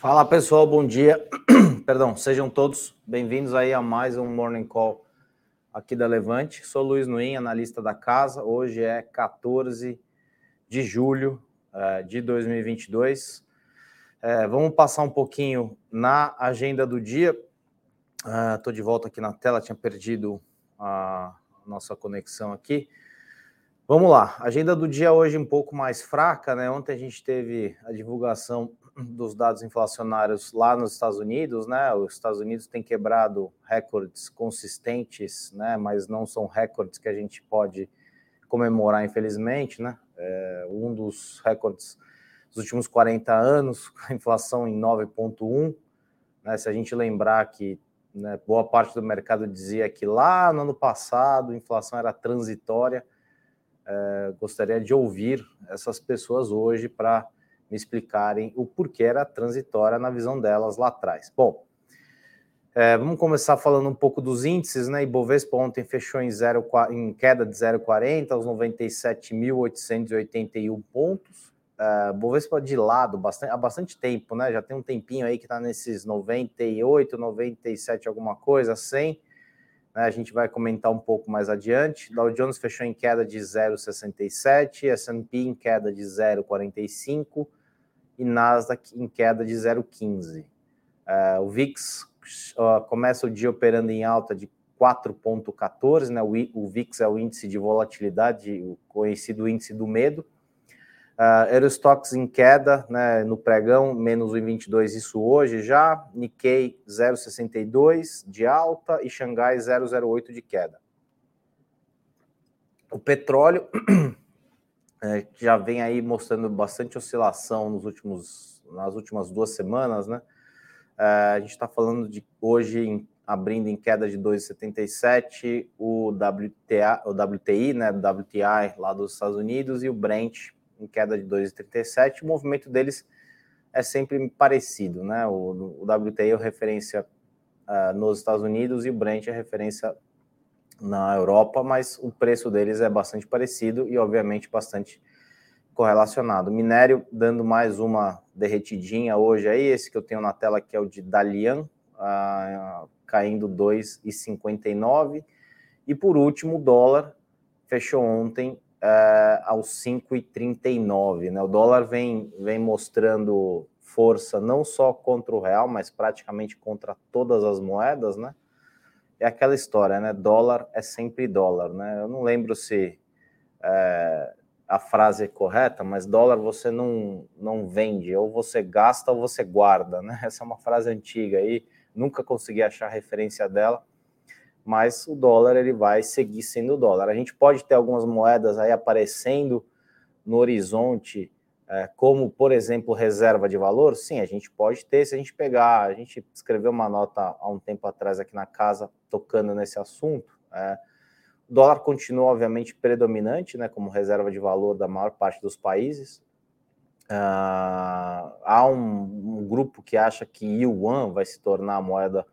Fala pessoal, bom dia. Perdão, sejam todos bem-vindos aí a mais um Morning Call aqui da Levante. Sou Luiz Nuin, analista da casa. Hoje é 14 de julho uh, de 2022. Uh, vamos passar um pouquinho na agenda do dia. Estou uh, de volta aqui na tela, tinha perdido a nossa conexão aqui. Vamos lá, agenda do dia hoje um pouco mais fraca, né? Ontem a gente teve a divulgação dos dados inflacionários lá nos Estados Unidos, né? Os Estados Unidos têm quebrado recordes consistentes, né? Mas não são recordes que a gente pode comemorar, infelizmente, né? É um dos recordes dos últimos 40 anos, a inflação em 9,1. Né? Se a gente lembrar que né, boa parte do mercado dizia que lá no ano passado a inflação era transitória, é, gostaria de ouvir essas pessoas hoje para me explicarem o porquê era transitória na visão delas lá atrás. Bom, é, vamos começar falando um pouco dos índices, né? Ibovespa ontem fechou em, zero, em queda de 0,40 aos 97.881 pontos. É, Bovespa de lado bastante, há bastante tempo, né? Já tem um tempinho aí que está nesses 98, 97, alguma coisa, 100. Né? A gente vai comentar um pouco mais adiante. Dow Jones fechou em queda de 0,67, S&P em queda de 0,45 e Nasdaq em queda de 0,15. Uh, é, o VIX uh, começa o dia operando em alta de 4,14, né? O, o, VIX é o índice de volatilidade, o conhecido índice do medo. Uh, Eurostox em queda, né, no pregão, menos 1,22 isso hoje já. Nikkei 0,62 de alta e Xangai 0,08 de queda. O petróleo é, que já vem aí mostrando bastante oscilação nos últimos, nas últimas duas semanas, né? É, a gente está falando de hoje em, abrindo em queda de 2,77, o WTA, o WTI, né? WTI lá dos Estados Unidos e o Brent em queda de 2,37. O movimento deles é sempre parecido, né? O, o WTI é referência uh, nos Estados Unidos e o Brent é referência na Europa, mas o preço deles é bastante parecido e, obviamente, bastante correlacionado. Minério dando mais uma derretidinha hoje aí, esse que eu tenho na tela que é o de Dalian, ah, caindo 2,59. E por último, o dólar fechou ontem ah, aos 5,39. Né? O dólar vem, vem mostrando força não só contra o real, mas praticamente contra todas as moedas, né? É aquela história, né? Dólar é sempre dólar, né? Eu não lembro se é, a frase é correta, mas dólar você não, não vende, ou você gasta ou você guarda, né? Essa é uma frase antiga aí, nunca consegui achar referência dela, mas o dólar ele vai seguir sendo dólar. A gente pode ter algumas moedas aí aparecendo no horizonte é, como, por exemplo, reserva de valor, sim, a gente pode ter, se a gente pegar, a gente escreveu uma nota há um tempo atrás aqui na casa, tocando nesse assunto, é, o dólar continua, obviamente, predominante, né, como reserva de valor da maior parte dos países, uh, há um, um, grupo que acha que yuan vai se tornar a moeda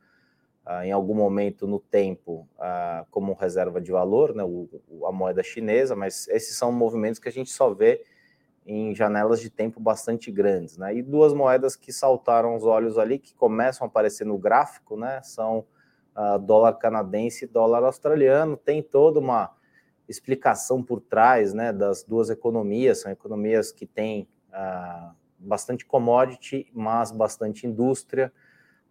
uh, em algum momento no tempo uh, como reserva de valor, né, o, a moeda chinesa, mas esses são movimentos que a gente só vê em janelas de tempo bastante grandes, né? E duas moedas que saltaram os olhos ali, que começam a aparecer no gráfico, né? São dólar canadense e dólar australiano. Tem toda uma explicação por trás, né? Das duas economias, são economias que têm uh, bastante commodity, mas bastante indústria.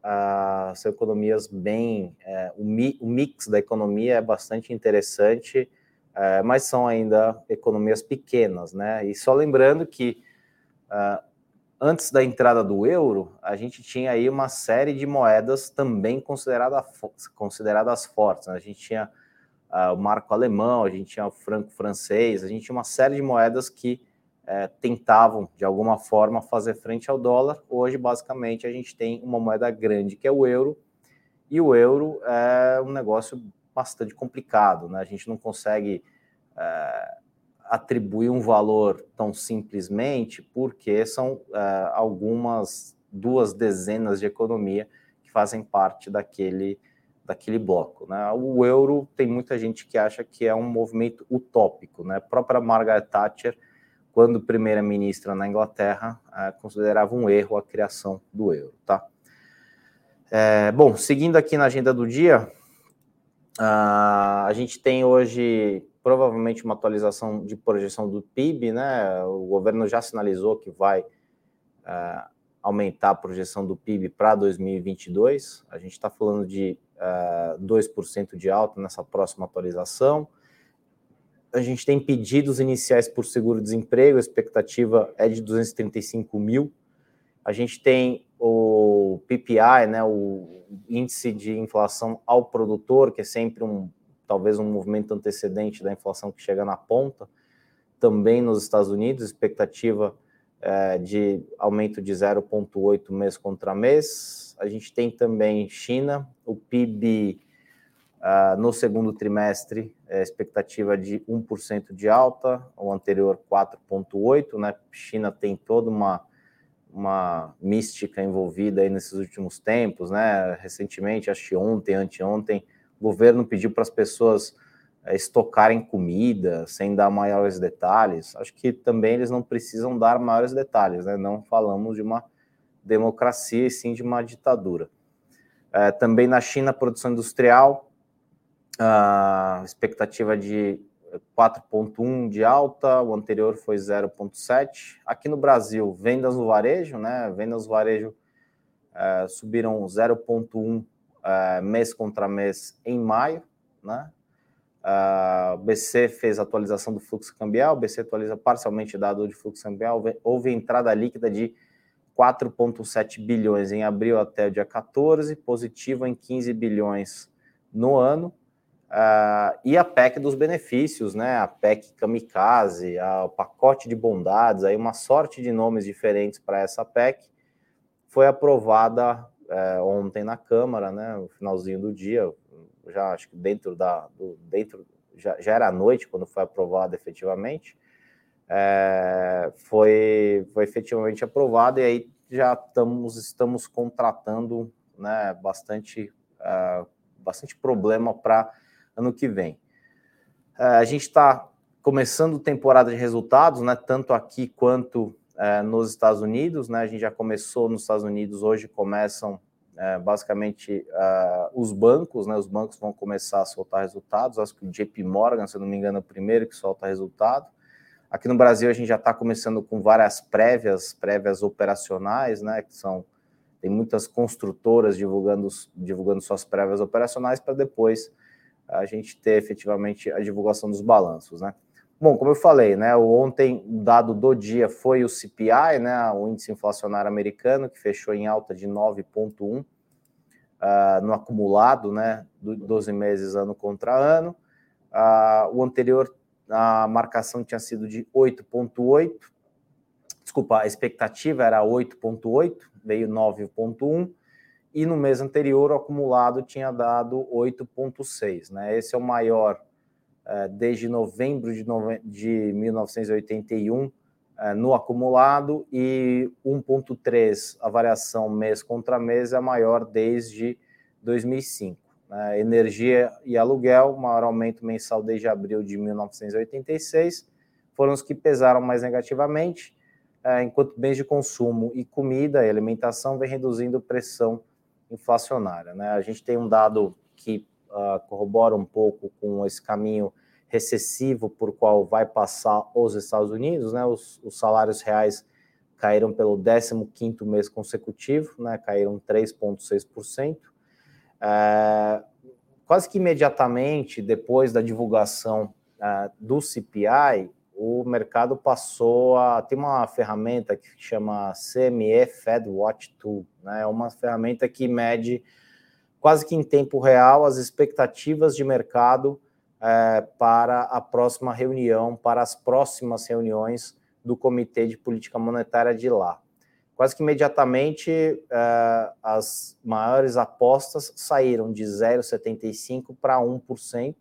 Uh, são economias bem. Uh, o, mi o mix da economia é bastante interessante é, mas são ainda economias pequenas, né? E só lembrando que uh, antes da entrada do euro, a gente tinha aí uma série de moedas também considerada, consideradas fortes. Né? A gente tinha uh, o marco alemão, a gente tinha o franco francês, a gente tinha uma série de moedas que uh, tentavam, de alguma forma, fazer frente ao dólar. Hoje, basicamente, a gente tem uma moeda grande, que é o euro, e o euro é um negócio bastante complicado, né? A gente não consegue é, atribuir um valor tão simplesmente, porque são é, algumas duas dezenas de economia que fazem parte daquele daquele bloco. Né? O euro tem muita gente que acha que é um movimento utópico. Né? A própria Margaret Thatcher, quando primeira-ministra na Inglaterra considerava um erro a criação do euro, tá? É, bom, seguindo aqui na agenda do dia, a gente tem hoje provavelmente uma atualização de projeção do PIB, né? O governo já sinalizou que vai uh, aumentar a projeção do PIB para 2022. A gente está falando de uh, 2% de alta nessa próxima atualização. A gente tem pedidos iniciais por seguro-desemprego, a expectativa é de 235 mil. A gente tem o PPI, né, o índice de inflação ao produtor, que é sempre um talvez um movimento antecedente da inflação que chega na ponta, também nos Estados Unidos, expectativa é, de aumento de 0,8 mês contra mês. A gente tem também China, o PIB uh, é, no segundo trimestre, é, expectativa de 1% de alta, o anterior 4,8%. Né? China tem toda uma, uma mística envolvida aí nesses últimos tempos, né? recentemente, acho que ontem, anteontem, o governo pediu para as pessoas é, estocarem comida sem dar maiores detalhes. Acho que também eles não precisam dar maiores detalhes, né? Não falamos de uma democracia e sim de uma ditadura. É, também na China, produção industrial, a expectativa de 4,1 de alta, o anterior foi 0,7. Aqui no Brasil, vendas no varejo, né? Vendas no varejo é, subiram 0,1 uh, mês contra mês em maio, né? Uh, o BC fez atualização do fluxo cambial, o BC atualiza parcialmente dado de fluxo cambial, houve entrada líquida de 4,7 bilhões em abril até o dia 14, positivo em 15 bilhões no ano, uh, e a PEC dos benefícios, né? A PEC Kamikaze, a, o pacote de bondades, aí uma sorte de nomes diferentes para essa PEC, foi aprovada é, ontem na Câmara, né, no finalzinho do dia, já acho que dentro da, do, dentro, já, já era noite quando foi aprovado efetivamente, é, foi, foi efetivamente aprovado e aí já estamos, estamos contratando né, bastante, uh, bastante problema para ano que vem. Uh, a gente está começando temporada de resultados, né, tanto aqui quanto é, nos Estados Unidos, né? A gente já começou nos Estados Unidos, hoje começam é, basicamente uh, os bancos, né? Os bancos vão começar a soltar resultados. Acho que o JP Morgan, se não me engano, é o primeiro que solta resultado. Aqui no Brasil a gente já está começando com várias prévias, prévias operacionais, né? Que são tem muitas construtoras divulgando, divulgando suas prévias operacionais para depois a gente ter efetivamente a divulgação dos balanços, né? Bom, como eu falei, né, ontem o dado do dia foi o CPI, né, o índice inflacionário americano, que fechou em alta de 9,1 uh, ah, no acumulado, né, 12 meses ano contra ano. Uh, o anterior, a marcação tinha sido de 8,8, desculpa, a expectativa era 8,8, veio 9,1, e no mês anterior o acumulado tinha dado 8,6, né, esse é o maior desde novembro de, nove... de 1981 eh, no acumulado e 1,3 a variação mês contra mês é a maior desde 2005. Né? Energia e aluguel, maior aumento mensal desde abril de 1986, foram os que pesaram mais negativamente, eh, enquanto bens de consumo e comida e alimentação vem reduzindo pressão inflacionária. Né? A gente tem um dado que uh, corrobora um pouco com esse caminho recessivo por qual vai passar os Estados Unidos, né? Os, os salários reais caíram pelo 15º mês consecutivo, né? Caíram 3,6%. É, quase que imediatamente depois da divulgação é, do CPI, o mercado passou a ter uma ferramenta que chama CME Fed Watch Tool, né? É uma ferramenta que mede quase que em tempo real as expectativas de mercado é, para a próxima reunião, para as próximas reuniões do Comitê de Política Monetária de lá. Quase que imediatamente é, as maiores apostas saíram de 0,75% para 1%.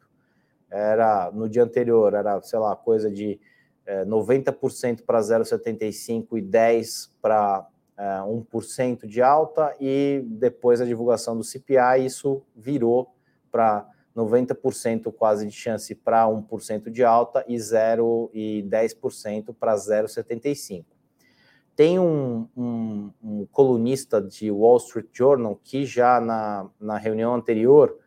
Era no dia anterior, era, sei lá, coisa de é, 90% para 0,75% e 10% para é, 1% de alta, e depois da divulgação do CPI, isso virou para 90% quase de chance para 1% de alta e 0 e 10% para 0,75. Tem um, um, um, colunista de Wall Street Journal que já na, na reunião anterior,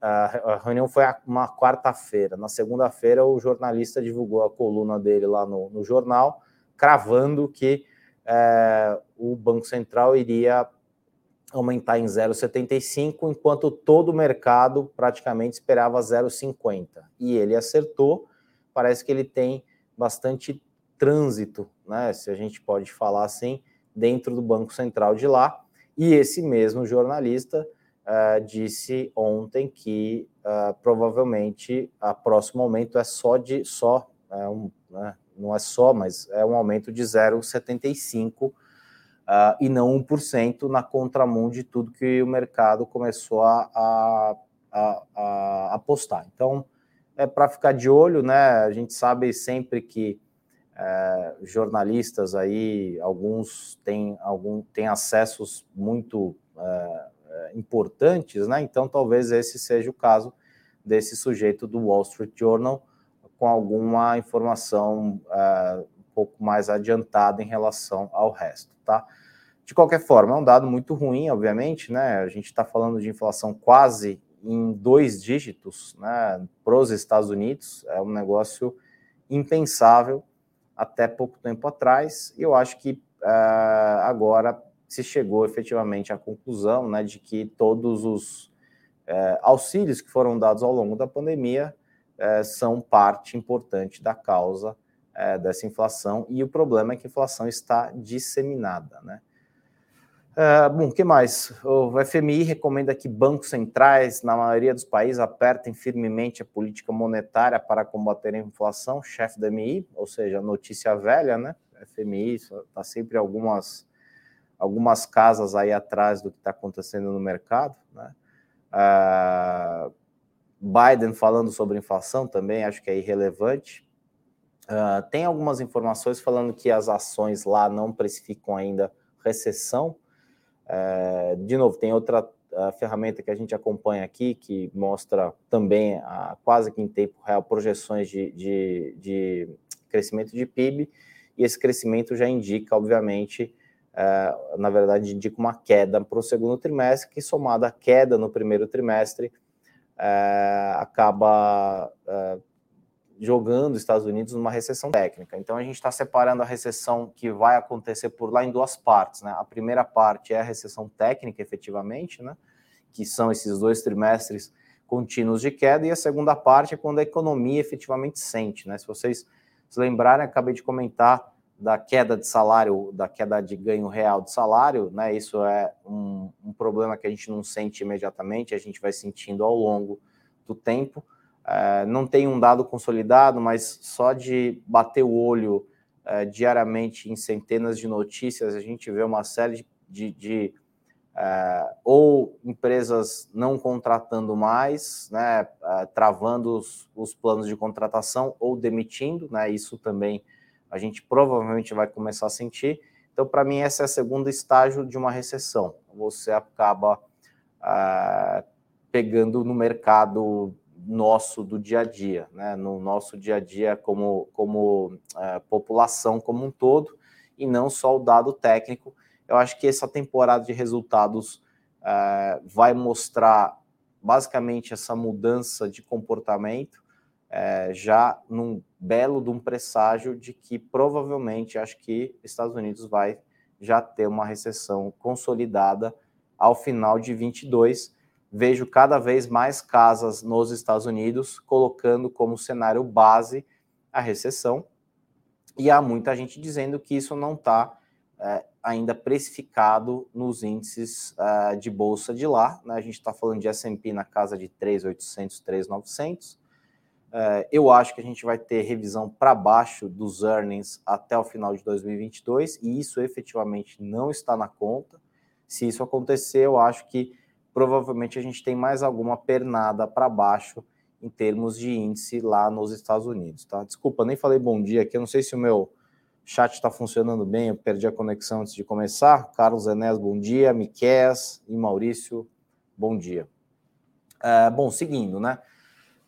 a, a reunião foi uma quarta-feira, na segunda-feira o jornalista divulgou a coluna dele lá no, no jornal, cravando que é, o Banco Central iria aumentar em 0,75, enquanto todo o mercado praticamente esperava 0,50. E ele acertou, parece que ele tem bastante trânsito, né, se a gente pode falar assim, dentro do Banco Central de lá. E esse mesmo jornalista uh, disse ontem que uh, provavelmente a próximo aumento é só de só é um, né, não é só, mas é um aumento de 0,75 uh, e não 1% na contramão de tudo que o mercado começou a, a, a, a apostar. Então, é para ficar de olho, né? A gente sabe sempre que é, jornalistas aí, alguns têm, algum, têm acessos muito é, é, importantes, né? Então, talvez esse seja o caso desse sujeito do Wall Street Journal com alguma informação é, um pouco mais adiantada em relação ao resto, tá? De qualquer forma, é um dado muito ruim, obviamente, né? A gente está falando de inflação quase em dois dígitos, né? Para os Estados Unidos, é um negócio impensável até pouco tempo atrás. E eu acho que uh, agora se chegou efetivamente à conclusão, né, de que todos os uh, auxílios que foram dados ao longo da pandemia uh, são parte importante da causa dessa inflação. E o problema é que a inflação está disseminada, né? Uh, bom, o que mais? O FMI recomenda que bancos centrais, na maioria dos países, apertem firmemente a política monetária para combater a inflação, chefe da MI, ou seja, notícia velha, né? FMI está sempre algumas, algumas casas aí atrás do que está acontecendo no mercado, né? Uh, Biden falando sobre inflação também, acho que é irrelevante. Uh, tem algumas informações falando que as ações lá não precificam ainda recessão, é, de novo, tem outra ferramenta que a gente acompanha aqui, que mostra também, a, quase que em tempo real, projeções de, de, de crescimento de PIB, e esse crescimento já indica, obviamente, é, na verdade, indica uma queda para o segundo trimestre, que somada à queda no primeiro trimestre, é, acaba é, jogando os Estados Unidos numa recessão técnica. Então a gente está separando a recessão que vai acontecer por lá em duas partes. Né? A primeira parte é a recessão técnica, efetivamente, né? que são esses dois trimestres contínuos de queda, e a segunda parte é quando a economia efetivamente sente. Né? Se vocês se lembrarem, acabei de comentar da queda de salário, da queda de ganho real de salário, né? Isso é um, um problema que a gente não sente imediatamente, a gente vai sentindo ao longo do tempo. É, não tem um dado consolidado, mas só de bater o olho é, diariamente em centenas de notícias, a gente vê uma série de, de, de é, ou empresas não contratando mais, né, travando os, os, planos de contratação ou demitindo, né, isso também a gente provavelmente vai começar a sentir. Então, para mim, esse é o segundo estágio de uma recessão. Você acaba pegando no mercado nosso do dia a dia, né? no nosso dia a dia como, como é, população como um todo, e não só o dado técnico. Eu acho que essa temporada de resultados é, vai mostrar basicamente essa mudança de comportamento, é, já num belo de um presságio de que provavelmente acho que Estados Unidos vai já ter uma recessão consolidada ao final de 22 vejo cada vez mais casas nos Estados Unidos colocando como cenário base a recessão. E há muita gente dizendo que isso não está é, ainda precificado nos índices é, de bolsa de lá. Né? A gente está falando de S&P na casa de 3.800, 3.900. É, eu acho que a gente vai ter revisão para baixo dos earnings até o final de 2022 e isso efetivamente não está na conta. Se isso acontecer, eu acho que provavelmente a gente tem mais alguma pernada para baixo em termos de índice lá nos Estados Unidos, tá? Desculpa, nem falei bom dia aqui, eu não sei se o meu chat está funcionando bem, eu perdi a conexão antes de começar. Carlos Enes, bom dia, Miquel e Maurício, bom dia. É, bom, seguindo, né?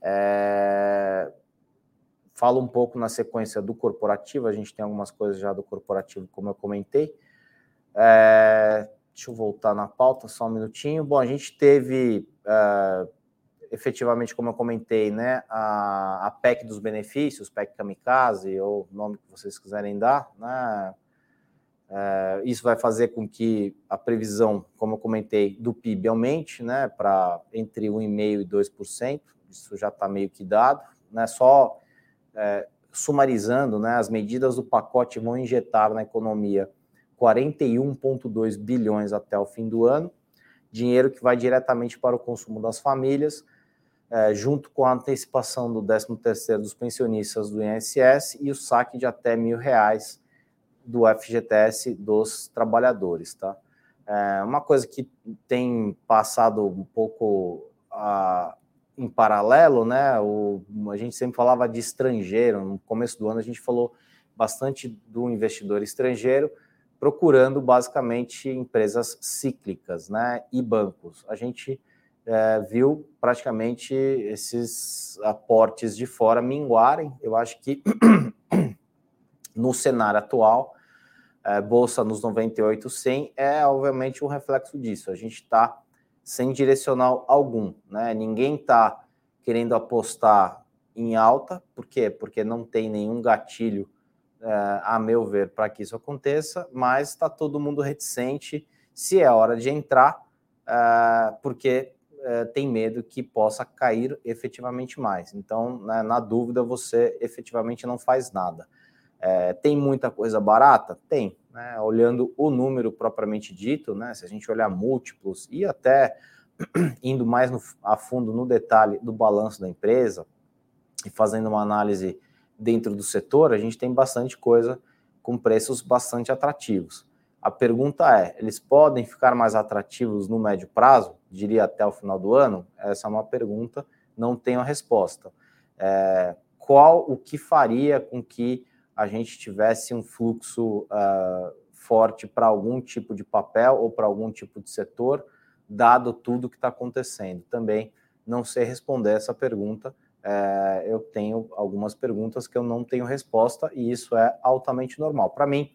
É, falo um pouco na sequência do corporativo, a gente tem algumas coisas já do corporativo, como eu comentei. É, deixa eu voltar na pauta só um minutinho. Bom, a gente teve é, efetivamente, como eu comentei, né, a, a PEC dos benefícios, PEC Kamikaze, ou o nome que vocês quiserem dar, né, é, isso vai fazer com que a previsão, como eu comentei, do PIB aumente, né, para entre 1,5% e 2%, isso já está meio que dado, né, só é, sumarizando, né, as medidas do pacote vão injetar na economia 41,2 bilhões até o fim do ano, dinheiro que vai diretamente para o consumo das famílias, é, junto com a antecipação do 13º dos pensionistas do INSS e o saque de até mil reais do FGTS dos trabalhadores, tá? É uma coisa que tem passado um pouco a, em paralelo, né? O, a gente sempre falava de estrangeiro. No começo do ano a gente falou bastante do investidor estrangeiro procurando basicamente empresas cíclicas, né? E bancos. A gente é, viu praticamente esses aportes de fora minguarem. Eu acho que no cenário atual, é, bolsa nos 98, 100 é obviamente um reflexo disso. A gente está sem direcional algum, né? Ninguém está querendo apostar em alta, por quê? Porque não tem nenhum gatilho, é, a meu ver, para que isso aconteça, mas está todo mundo reticente se é hora de entrar, é, porque é, tem medo que possa cair efetivamente mais. Então, né, na dúvida, você efetivamente não faz nada. Tem muita coisa barata? Tem. Né? Olhando o número propriamente dito, né, se a gente olhar múltiplos e até indo mais no, a fundo no detalhe do balanço da empresa e fazendo uma análise dentro do setor, a gente tem bastante coisa com preços bastante atrativos. A pergunta é: eles podem ficar mais atrativos no médio prazo? Diria até o final do ano? Essa é uma pergunta, não tenho a resposta. É, qual o que faria com que a gente tivesse um fluxo uh, forte para algum tipo de papel ou para algum tipo de setor, dado tudo que está acontecendo? Também não sei responder essa pergunta. É, eu tenho algumas perguntas que eu não tenho resposta e isso é altamente normal. Para mim,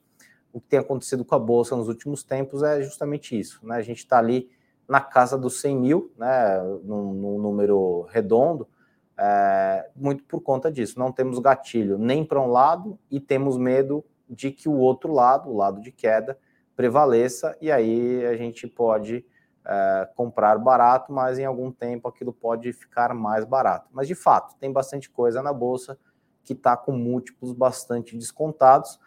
o que tem acontecido com a Bolsa nos últimos tempos é justamente isso. Né? A gente está ali na casa dos 100 mil, né? num, num número redondo, é, muito por conta disso. Não temos gatilho nem para um lado e temos medo de que o outro lado, o lado de queda, prevaleça e aí a gente pode é, comprar barato, mas em algum tempo aquilo pode ficar mais barato. Mas de fato, tem bastante coisa na bolsa que está com múltiplos bastante descontados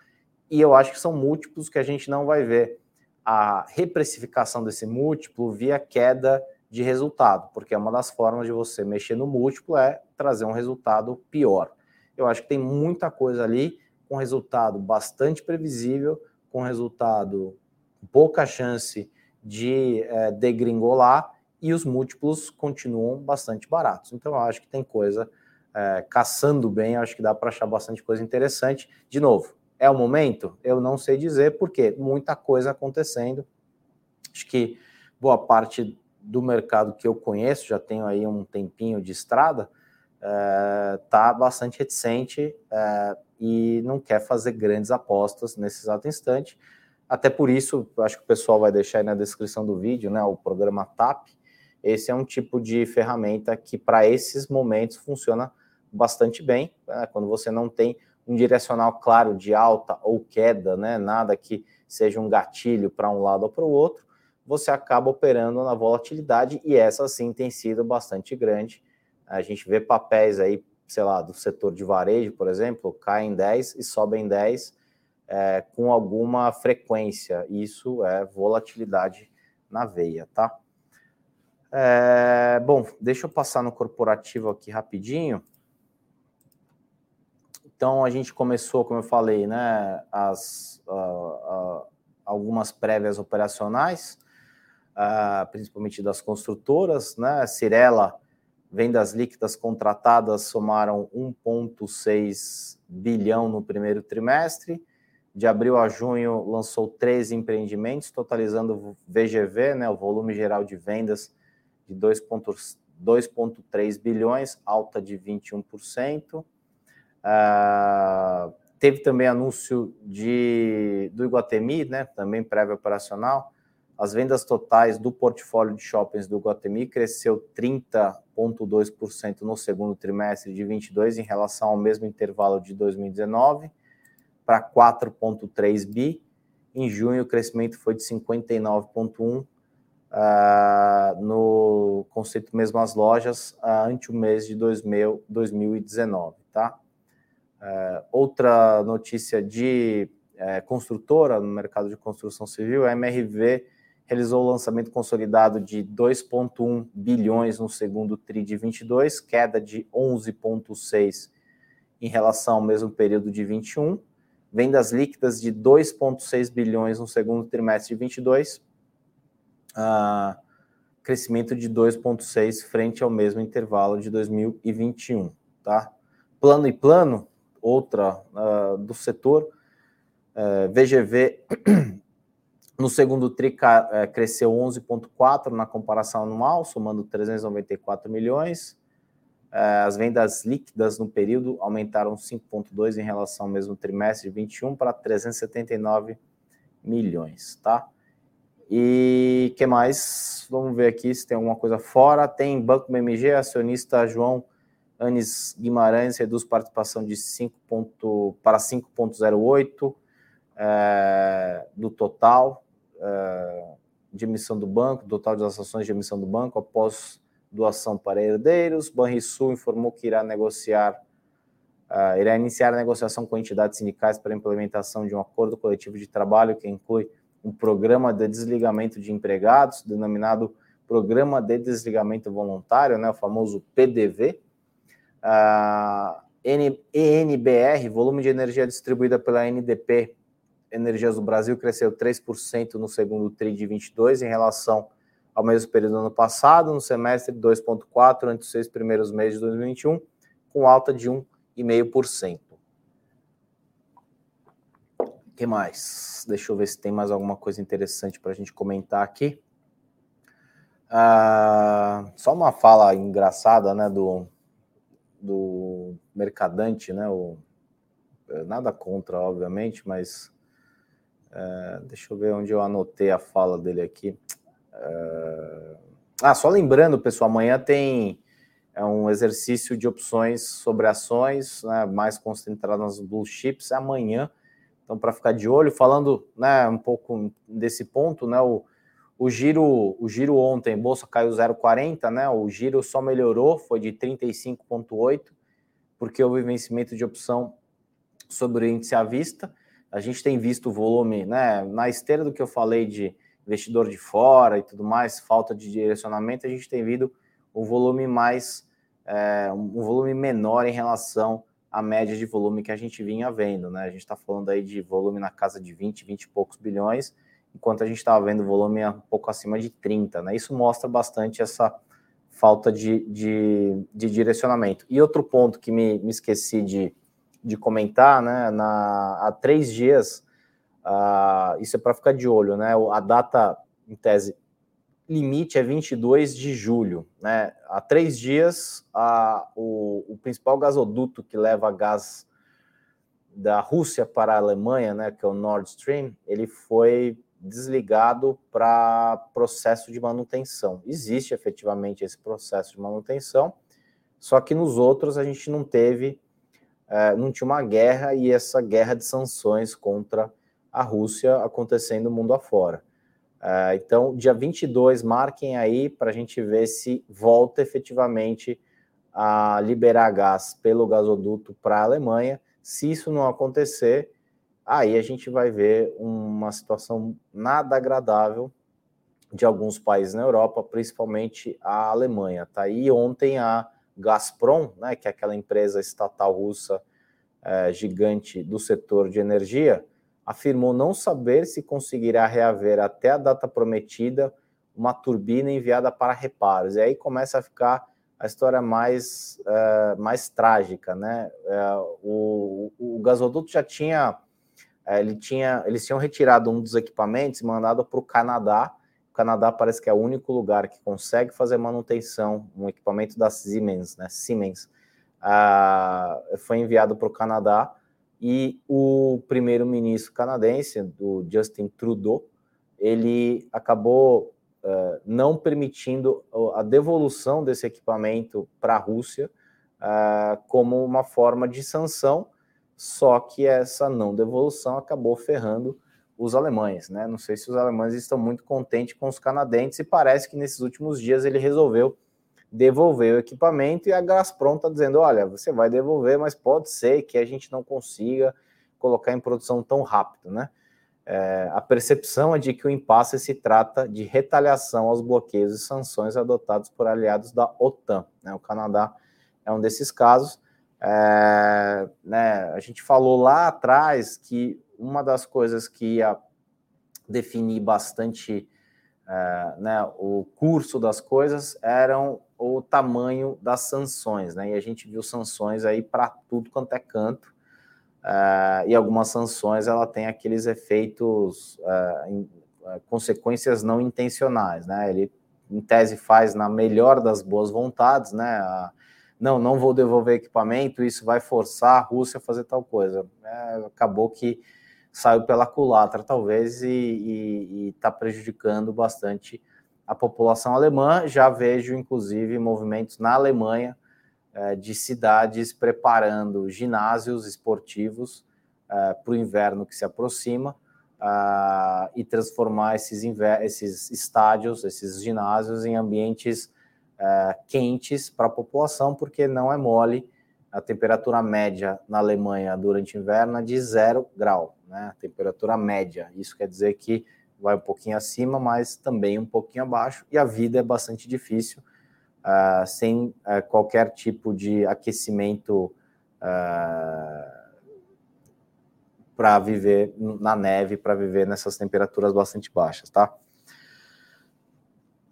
e eu acho que são múltiplos que a gente não vai ver a reprecificação desse múltiplo via queda de resultado, porque é uma das formas de você mexer no múltiplo é trazer um resultado pior. Eu acho que tem muita coisa ali com resultado bastante previsível, com resultado pouca chance de é, degringolar e os múltiplos continuam bastante baratos. Então eu acho que tem coisa é, caçando bem, acho que dá para achar bastante coisa interessante. De novo, é o momento? Eu não sei dizer, porque muita coisa acontecendo. Acho que boa parte do mercado que eu conheço, já tenho aí um tempinho de estrada, está é, bastante reticente é, e não quer fazer grandes apostas nesse exato instante. Até por isso, acho que o pessoal vai deixar aí na descrição do vídeo, né, o programa TAP. Esse é um tipo de ferramenta que para esses momentos funciona bastante bem, né, quando você não tem um direcional claro de alta ou queda, né? Nada que seja um gatilho para um lado ou para o outro, você acaba operando na volatilidade e essa sim tem sido bastante grande. A gente vê papéis aí, sei lá, do setor de varejo, por exemplo, caem 10 e sobem 10 é, com alguma frequência. Isso é volatilidade na veia, tá? É, bom, deixa eu passar no corporativo aqui rapidinho. Então a gente começou, como eu falei, né, as, uh, uh, algumas prévias operacionais, principalmente das construtoras, né? Cirela, vendas líquidas contratadas somaram 1,6 bilhão no primeiro trimestre. De abril a junho lançou 13 empreendimentos, totalizando VGV, né, o volume geral de vendas de 2,3 bilhões, alta de 21%. Uh, teve também anúncio de, do Iguatemi, né, também prévio operacional. As vendas totais do portfólio de shoppings do Iguatemi cresceu 30,2% no segundo trimestre de 22 em relação ao mesmo intervalo de 2019 para 4,3 bi. Em junho, o crescimento foi de 59,1 uh, no conceito mesmas lojas uh, ante o mês de 2000, 2019, tá? Uh, outra notícia de uh, construtora no mercado de construção civil, a MRV realizou o lançamento consolidado de 2,1 bilhões no segundo TRI de 22, queda de 11,6 em relação ao mesmo período de 21, vendas líquidas de 2,6 bilhões no segundo trimestre de 22, uh, crescimento de 2,6 frente ao mesmo intervalo de 2021, tá? Plano e plano, outra uh, do setor, uh, eh, VGV no segundo tri uh, cresceu 11,4 na comparação anual, somando 394 milhões. Uh, as vendas líquidas no período aumentaram 5,2 em relação ao mesmo trimestre de 21 para 379 milhões, tá? E que mais? Vamos ver aqui se tem alguma coisa fora. Tem Banco BMG, acionista João Anis Guimarães reduz participação de 5 ponto, para 5,08 é, do total é, de emissão do banco, total das ações de emissão do banco após doação para herdeiros. Banrisul informou que irá negociar, uh, irá iniciar a negociação com entidades sindicais para implementação de um acordo coletivo de trabalho que inclui um programa de desligamento de empregados, denominado Programa de Desligamento Voluntário, né, o famoso PDV. Uh, ENBR, volume de energia distribuída pela NDP Energias do Brasil, cresceu 3% no segundo TRI de 22 em relação ao mesmo período do ano passado, no semestre 2,4% entre os seis primeiros meses de 2021, com alta de 1,5% que mais? Deixa eu ver se tem mais alguma coisa interessante para a gente comentar aqui. Ah, só uma fala engraçada, né, do, do Mercadante, né, o, nada contra, obviamente, mas é, deixa eu ver onde eu anotei a fala dele aqui. É, ah, só lembrando, pessoal, amanhã tem é um exercício de opções sobre ações, né, mais concentrado nas blue chips, amanhã, então, para ficar de olho, falando né, um pouco desse ponto, né, o, o giro o giro ontem, bolsa caiu 0,40, né? O giro só melhorou, foi de 35,8, porque houve vencimento de opção sobre o índice à vista. A gente tem visto o volume, né? Na esteira do que eu falei de investidor de fora e tudo mais, falta de direcionamento, a gente tem visto um volume mais, é, um volume menor em relação a média de volume que a gente vinha vendo, né? A gente está falando aí de volume na casa de 20, 20 e poucos bilhões, enquanto a gente estava vendo volume um pouco acima de 30, né? Isso mostra bastante essa falta de, de, de direcionamento. E outro ponto que me, me esqueci de, de comentar, né? Na, há três dias, uh, isso é para ficar de olho, né? A data, em tese, limite é 22 de julho. Né? Há três dias, a, o, o, principal gasoduto que leva gás da Rússia para a Alemanha, né, que é o Nord Stream, ele foi desligado para processo de manutenção. Existe efetivamente esse processo de manutenção, só que nos outros a gente não teve, é, não tinha uma guerra e essa guerra de sanções contra a Rússia acontecendo mundo afora. Uh, então, dia 22, marquem aí para a gente ver se volta efetivamente a liberar gás pelo gasoduto para a Alemanha. Se isso não acontecer, aí a gente vai ver uma situação nada agradável de alguns países na Europa, principalmente a Alemanha. Tá aí ontem a Gazprom, né, que é aquela empresa estatal russa é, gigante do setor de energia, afirmou não saber se conseguirá reaver até a data prometida uma turbina enviada para reparos. E aí começa a ficar a história mais, uh, mais trágica, né? Uh, o, o, gasoduto já tinha, uh, ele tinha, eles tinham retirado um dos equipamentos e mandado para o Canadá, o Canadá parece que é o único lugar que consegue fazer manutenção, um equipamento da Siemens, né? Siemens, uh, foi enviado para o Canadá e o primeiro-ministro canadense, do Justin Trudeau, ele acabou uh, não permitindo a devolução desse equipamento para a Rússia uh, como uma forma de sanção, só que essa não devolução acabou ferrando os alemães, né? Não sei se os alemães estão muito contentes com os canadenses e parece que nesses últimos dias ele resolveu devolver o equipamento e a Gazprom está dizendo, olha, você vai devolver, mas pode ser que a gente não consiga colocar em produção tão rápido, né? É, a percepção é de que o impasse se trata de retaliação aos bloqueios e sanções adotados por aliados da OTAN. Né? O Canadá é um desses casos. É, né, a gente falou lá atrás que uma das coisas que ia definir bastante é, né, o curso das coisas eram o tamanho das sanções, né? E a gente viu sanções aí para tudo quanto é canto. É, e algumas sanções ela tem aqueles efeitos, é, em, é, consequências não intencionais, né? Ele em tese faz na melhor das boas vontades, né? A, não, não vou devolver equipamento, isso vai forçar a Rússia a fazer tal coisa. É, acabou que saiu pela culatra, talvez, e está prejudicando bastante a população alemã. Já vejo, inclusive, movimentos na Alemanha é, de cidades preparando ginásios esportivos é, para o inverno que se aproxima uh, e transformar esses, esses estádios, esses ginásios, em ambientes uh, quentes para a população, porque não é mole a temperatura média na Alemanha durante o inverno é de zero grau, né? Temperatura média. Isso quer dizer que vai um pouquinho acima, mas também um pouquinho abaixo, e a vida é bastante difícil, uh, sem uh, qualquer tipo de aquecimento uh, para viver na neve, para viver nessas temperaturas bastante baixas, tá?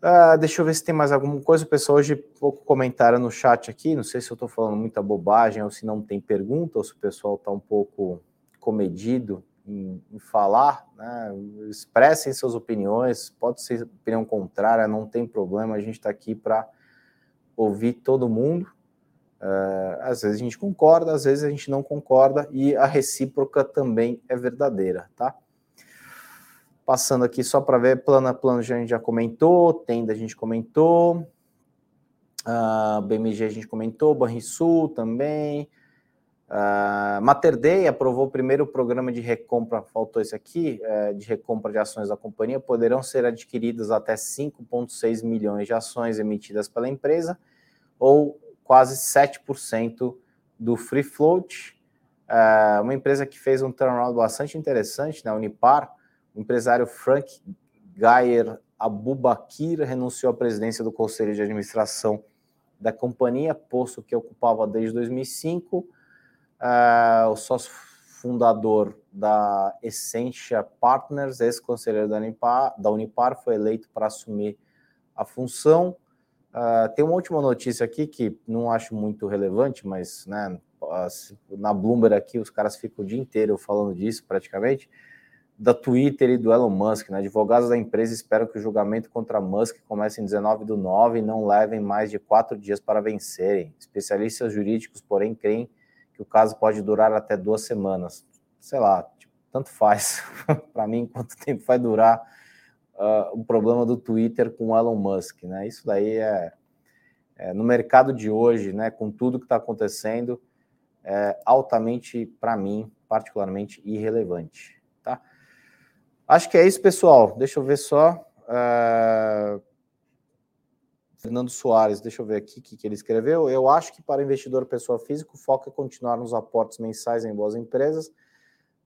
Uh, deixa eu ver se tem mais alguma coisa. O pessoal hoje pouco comentário no chat aqui. Não sei se eu estou falando muita bobagem ou se não tem pergunta, ou se o pessoal está um pouco comedido em, em, falar. Né? Expressem suas opiniões. Pode ser opinião contrária, não tem problema. A gente está aqui para ouvir todo mundo. Uh, às vezes a gente concorda, às vezes a gente não concorda, e a recíproca também é verdadeira, tá? Passando aqui só para ver, plano a plano a gente já comentou, tenda a gente comentou, uh, ah, BMG a gente comentou, Banrisul também, uh, Mater aprovou o primeiro programa de recompra, faltou esse aqui, uh, de recompra de ações da companhia, poderão ser adquiridas até 5,6 milhões de ações emitidas pela empresa, ou quase 7% do free float, uh, uma empresa que fez um turnaround bastante interessante, né, Unipar, o empresário Frank Gayer Abubakir renunciou à presidência do Conselho de Administração da companhia, posto que ocupava desde 2005. Uh, ah, o sócio fundador da Essentia Partners, ex-conselheiro da Unipar, da Unipar, foi eleito para assumir a função. Uh, tem uma última notícia aqui que não acho muito relevante, mas né, na Bloomberg aqui os caras ficam o dia inteiro falando disso praticamente da Twitter e do Elon Musk. Né? Advogados da empresa esperam que o julgamento contra Musk comece em 19 do 9 e não levem mais de quatro dias para vencerem. Especialistas jurídicos, porém, creem que o caso pode durar até duas semanas. Sei lá, tipo, tanto faz para mim quanto tempo vai durar uh, o problema do Twitter com o Elon Musk. Né? Isso daí é, é no mercado de hoje, né, com tudo que está acontecendo, é altamente, para mim, particularmente irrelevante. Acho que é isso, pessoal. Deixa eu ver só. Uh... Fernando Soares, deixa eu ver aqui o que, que ele escreveu. Eu acho que para investidor pessoa física, o foco é continuar nos aportes mensais em boas empresas.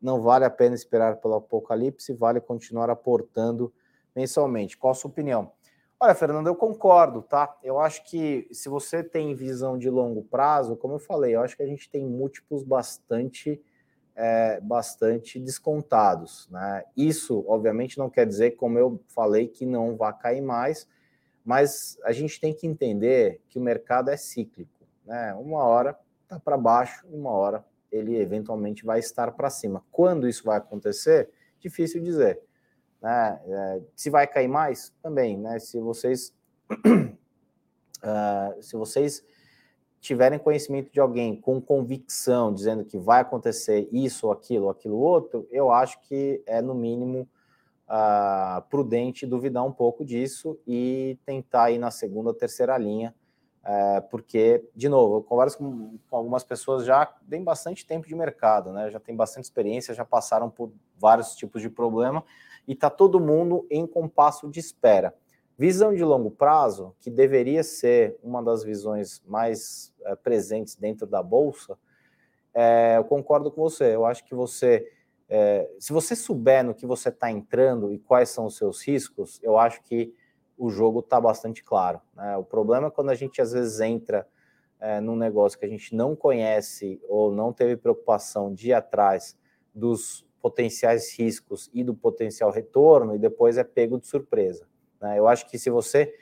Não vale a pena esperar pelo apocalipse, vale continuar aportando mensalmente. Qual a sua opinião? Olha, Fernando, eu concordo, tá? Eu acho que se você tem visão de longo prazo, como eu falei, eu acho que a gente tem múltiplos bastante é, bastante descontados. Né? Isso, obviamente, não quer dizer, como eu falei, que não vai cair mais, mas a gente tem que entender que o mercado é cíclico. Né? Uma hora está para baixo, uma hora ele eventualmente vai estar para cima. Quando isso vai acontecer, difícil dizer. Né? É, se vai cair mais, também, né? Se vocês uh, se vocês tiverem conhecimento de alguém com convicção, dizendo que vai acontecer isso, aquilo, aquilo outro, eu acho que é no mínimo uh, prudente duvidar um pouco disso e tentar ir na segunda ou terceira linha, uh, porque, de novo, eu converso com, com, algumas pessoas já tem bastante tempo de mercado, né? Já tem bastante experiência, já passaram por vários tipos de problema e está todo mundo em compasso de espera. Visão de longo prazo, que deveria ser uma das visões mais é, presentes dentro da bolsa, é, eu concordo com você. Eu acho que você é, se você souber no que você está entrando e quais são os seus riscos, eu acho que o jogo está bastante claro. Né? O problema é quando a gente às vezes entra num negócio que a gente não conhece ou não teve preocupação de ir atrás dos potenciais riscos e do potencial retorno e depois é pego de surpresa. Né? Eu acho que se você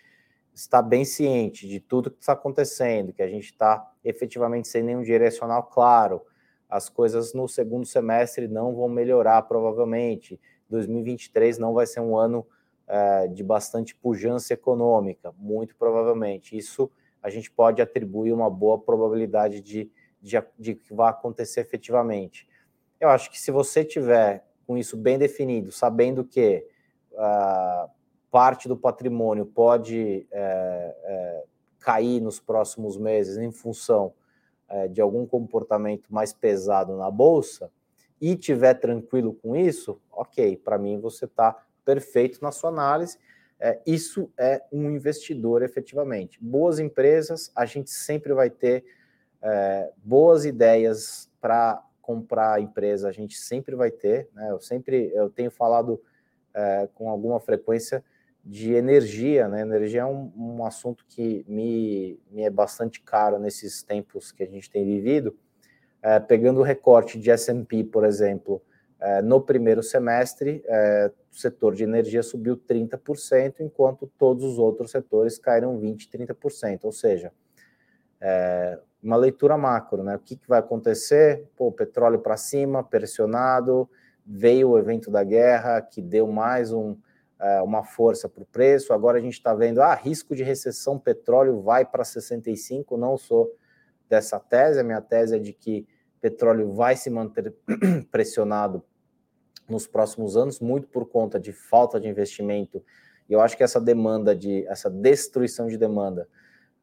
está bem ciente de tudo que está acontecendo, que a gente está efetivamente sem nenhum direcional claro, as coisas no segundo semestre não vão melhorar, provavelmente. 2023 não vai ser um ano é, de bastante pujança econômica, muito provavelmente. Isso a gente pode atribuir uma boa probabilidade de, de, de que vá acontecer efetivamente. Eu acho que se você tiver com isso bem definido, sabendo que uh, parte do patrimônio pode é, é, cair nos próximos meses em função é, de algum comportamento mais pesado na bolsa e tiver tranquilo com isso, ok, para mim você está perfeito na sua análise. É, isso é um investidor efetivamente. Boas empresas, a gente sempre vai ter é, boas ideias para comprar a empresa, a gente sempre vai ter. Né? Eu sempre eu tenho falado é, com alguma frequência de energia, né? Energia é um, um assunto que me, me, é bastante caro nesses tempos que a gente tem vivido. É, pegando o recorte de S&P, por exemplo, é, no primeiro semestre, é, o setor de energia subiu 30%, enquanto todos os outros setores caíram 20%, 30%. Ou seja, é, uma leitura macro, né? O que, que vai acontecer? Pô, petróleo para cima, pressionado, veio o evento da guerra, que deu mais um uma força para o preço. Agora a gente está vendo, ah, risco de recessão, petróleo vai para 65. Não sou dessa tese, a minha tese é de que petróleo vai se manter pressionado nos próximos anos, muito por conta de falta de investimento. E eu acho que essa demanda de essa destruição de demanda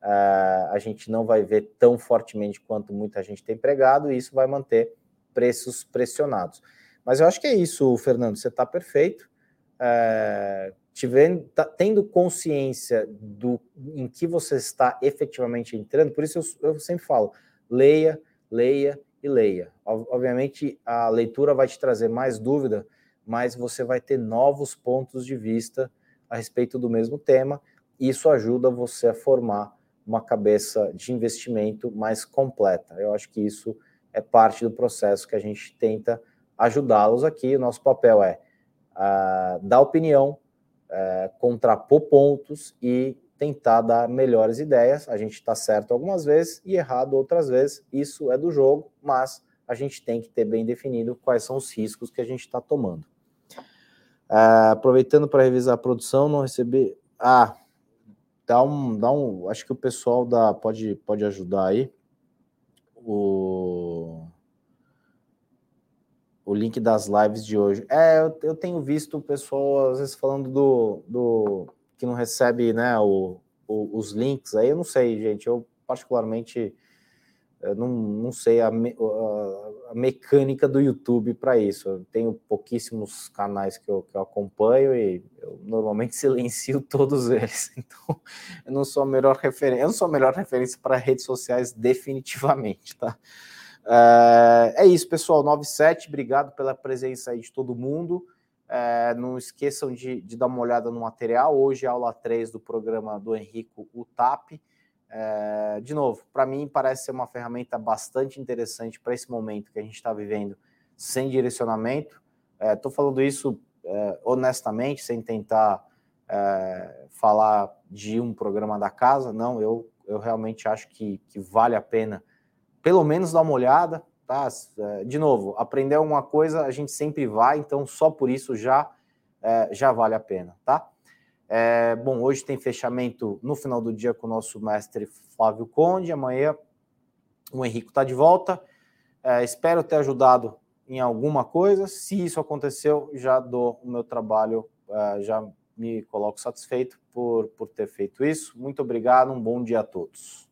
uh, a gente não vai ver tão fortemente quanto muita gente tem pregado, e isso vai manter preços pressionados. Mas eu acho que é isso, Fernando. Você está perfeito é, tá, tendo consciência do em que você está efetivamente entrando, por isso eu, eu sempre falo, leia, leia e leia. Obviamente a leitura vai te trazer mais dúvida, mas você vai ter novos pontos de vista a respeito do mesmo tema. E isso ajuda você a formar uma cabeça de investimento mais completa. Eu acho que isso é parte do processo que a gente tenta ajudá-los aqui. O nosso papel é uh, dar opinião, uh, contrapor pontos e tentar dar melhores ideias. A gente está certo algumas vezes e errado outras vezes. Isso é do jogo, mas a gente tem que ter bem definido quais são os riscos que a gente está tomando. Uh, aproveitando para revisar a produção, não recebi. Ah, dá um, dá um. Acho que o pessoal da pode pode ajudar aí. O o link das lives de hoje. É, eu, eu tenho visto o pessoal às vezes falando do, do que não recebe né, o, o, os links aí. Eu não sei, gente. Eu particularmente eu não, não sei a, me, a, a mecânica do YouTube para isso. Eu tenho pouquíssimos canais que eu, que eu acompanho e eu normalmente silencio todos eles. Então, eu não sou a melhor referência. Eu não sou a melhor referência para redes sociais, definitivamente, tá? É, é isso, pessoal. 97, obrigado pela presença aí de todo mundo. É, não esqueçam de, de, dar uma olhada no material. Hoje, é aula 3 do programa do Henrico UTAP. É, de novo, para mim parece ser uma ferramenta bastante interessante para esse momento que a gente está vivendo sem direcionamento. Estou é, falando isso é, honestamente, sem tentar é, falar de um programa da casa. Não, eu, eu realmente acho que, que vale a pena pelo menos dar uma olhada, tá? É, de novo, aprender alguma coisa a gente sempre vai, então só por isso já é, já vale a pena, tá? É, bom, hoje tem fechamento no final do dia com o nosso mestre Flávio Conde. Amanhã o Henrique está de volta. É, espero ter ajudado em alguma coisa. Se isso aconteceu, já dou o meu trabalho, é, já me coloco satisfeito por, por ter feito isso. Muito obrigado, um bom dia a todos.